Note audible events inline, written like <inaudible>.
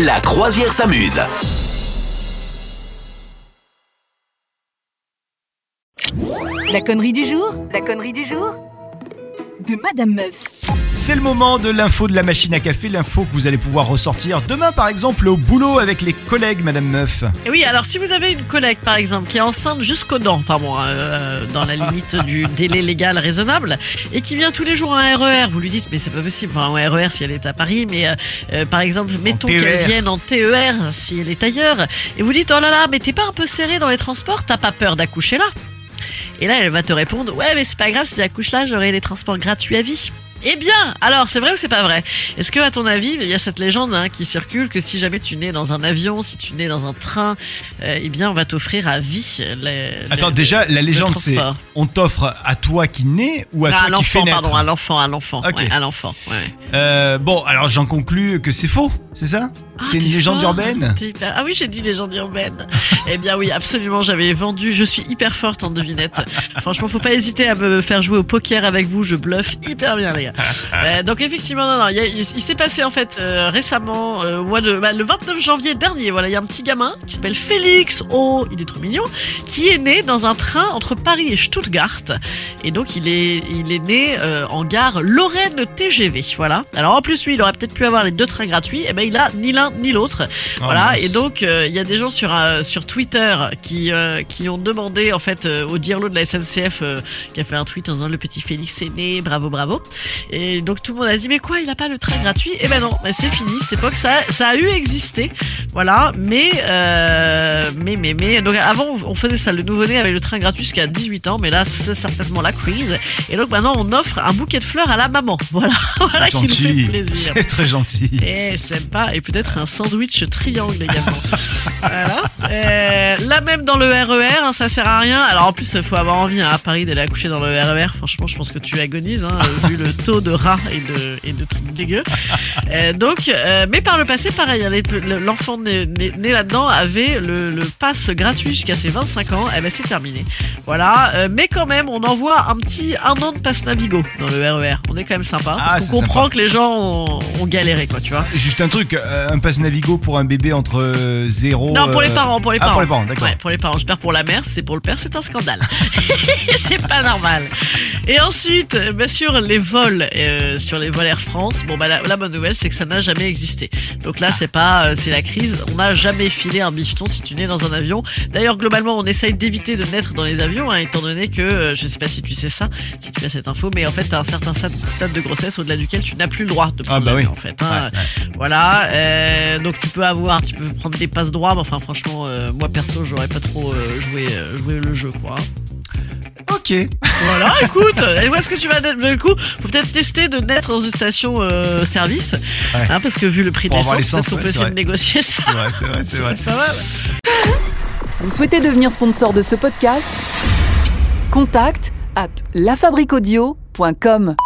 La croisière s'amuse. La connerie du jour La connerie du jour De Madame Meuf. C'est le moment de l'info de la machine à café, l'info que vous allez pouvoir ressortir demain par exemple au boulot avec les collègues, Madame Meuf. Et oui, alors si vous avez une collègue par exemple qui est enceinte jusqu'aux dents, enfin bon, euh, dans la limite du <laughs> délai légal raisonnable, et qui vient tous les jours en RER, vous lui dites mais c'est pas possible, enfin en RER si elle est à Paris, mais euh, euh, par exemple mettons qu'elle vienne en TER si elle est ailleurs, et vous dites oh là là, mais t'es pas un peu serré dans les transports, t'as pas peur d'accoucher là? Et là elle va te répondre ouais mais c'est pas grave, si j'accouche là j'aurai les transports gratuits à vie. Eh bien, alors c'est vrai ou c'est pas vrai? Est-ce que à ton avis, il y a cette légende hein, qui circule que si jamais tu nais dans un avion, si tu nais dans un train, euh, eh bien on va t'offrir à vie. les- Attends, déjà, la légende c'est on t'offre à toi qui naît ou à Ah, à toi qui fait l'enfant, naître? pardon, à l'enfant, à l'enfant, ouais, à l'enfant. Ouais. Euh, Bon, alors j'en conclus que c'est faux, c'est ça? Ah, C'est une légende fort, urbaine? hyper- Ah oui, j'ai dit légende urbaine. <laughs> eh bien oui, absolument, j'avais vendu. Je suis hyper forte en devinette. Franchement, faut pas hésiter à me faire jouer au poker avec vous. Je bluffe hyper bien, les gars. Euh, donc effectivement, non, non, il, s'est passé en fait euh, récemment, euh, au mois de, bah, le 29 janvier dernier. Voilà, il y a un petit gamin qui s'appelle Félix. Oh, il est trop mignon. Qui est né dans un train entre Paris et Stuttgart. Et donc il est, il est né en gare Lorraine TGV. Voilà. Alors en plus, lui, il aurait peut-être pu avoir les deux trains gratuits. Et ben il a ni l'un ni l'autre. Oh, voilà. mince. Et donc il y a des gens sur sur Twitter qui qui ont demandé en fait au dirlo de la SNCF qui a fait un tweet en disant le petit Félix est né, bravo bravo. Et donc tout le monde a dit mais quoi, il a pas le train gratuit? Et ben non, mais c'est fini. Cette époque, ça ça a eu existé. Voilà. Mais euh, mais mais mais donc avant on faisait ça le nouveau-né avec le train gratuit jusqu'à 18 ans, mais là c'est certainement la crise. Et donc maintenant on offre un bouquet de fleurs à la maman. <laughs> Voilà, voilà qui nous fait Gentil, plaisir. c'est très gentil. Et sympa, et peut-être un sandwich triangle également. <laughs> voilà. Là même dans le RER, hein, ça sert à rien. Alors en plus, il faut avoir envie hein, à Paris d'aller accoucher dans le RER. Franchement, je pense que tu agonises, hein, <laughs> vu le taux de rats et de, et de trucs dégueux. Euh, donc, euh, mais par le passé, pareil, l'enfant né, né- né là-dedans avait le, le pass gratuit jusqu'à ses 25 ans. Et ben c'est terminé. Voilà. Euh, mais quand même, on envoie un petit un an de passe Navigo dans le RER. On est quand même sympa. Ah, parce qu'on comprend sympa. que les gens ont, ont galéré, quoi, tu vois. Juste un truc, un passe Navigo pour un bébé entre 0 Non, pour les parents, pour les ah, parents. pour les parents, d'accord. Ouais, pour les parents. J'espère pour la mère, c'est pour le père, c'est un scandale. <laughs> c'est pas normal. Et ensuite, euh, bah, sur les vols, euh, sur les vols Air France, bon bah la, la bonne nouvelle, c'est que ça n'a jamais existé. Donc là, c'est pas, euh, c'est la crise. On n'a jamais filé un bifton si tu nais dans un avion. D'ailleurs, globalement, on essaye d'éviter de naître dans les avions, hein, étant donné que, euh, je sais pas si tu sais ça, si tu as cette info, mais en fait, t'as un certain stade de grossesse au-delà duquel tu n'as plus le droit de prendre Ah, bah oui. en fait. hein. Ouais, ouais. Voilà, euh, donc tu peux avoir, tu peux prendre des passes droits, mais enfin franchement, euh, moi perso, j'aurais pas trop euh, joué, euh, joué le jeu, quoi. Ok. Voilà, écoute, et où est-ce que tu vas Du coup, faut peut-être tester de naître dans une station euh, service, Ouais. hein, parce que vu le prix de Pour l'essence, peut-être qu'on peut essayer vrai. de négocier ça. C'est vrai, c'est vrai, c'est vrai. Pas mal. Vous souhaitez devenir sponsor de ce podcast? Contact à lafabriquaudio.com.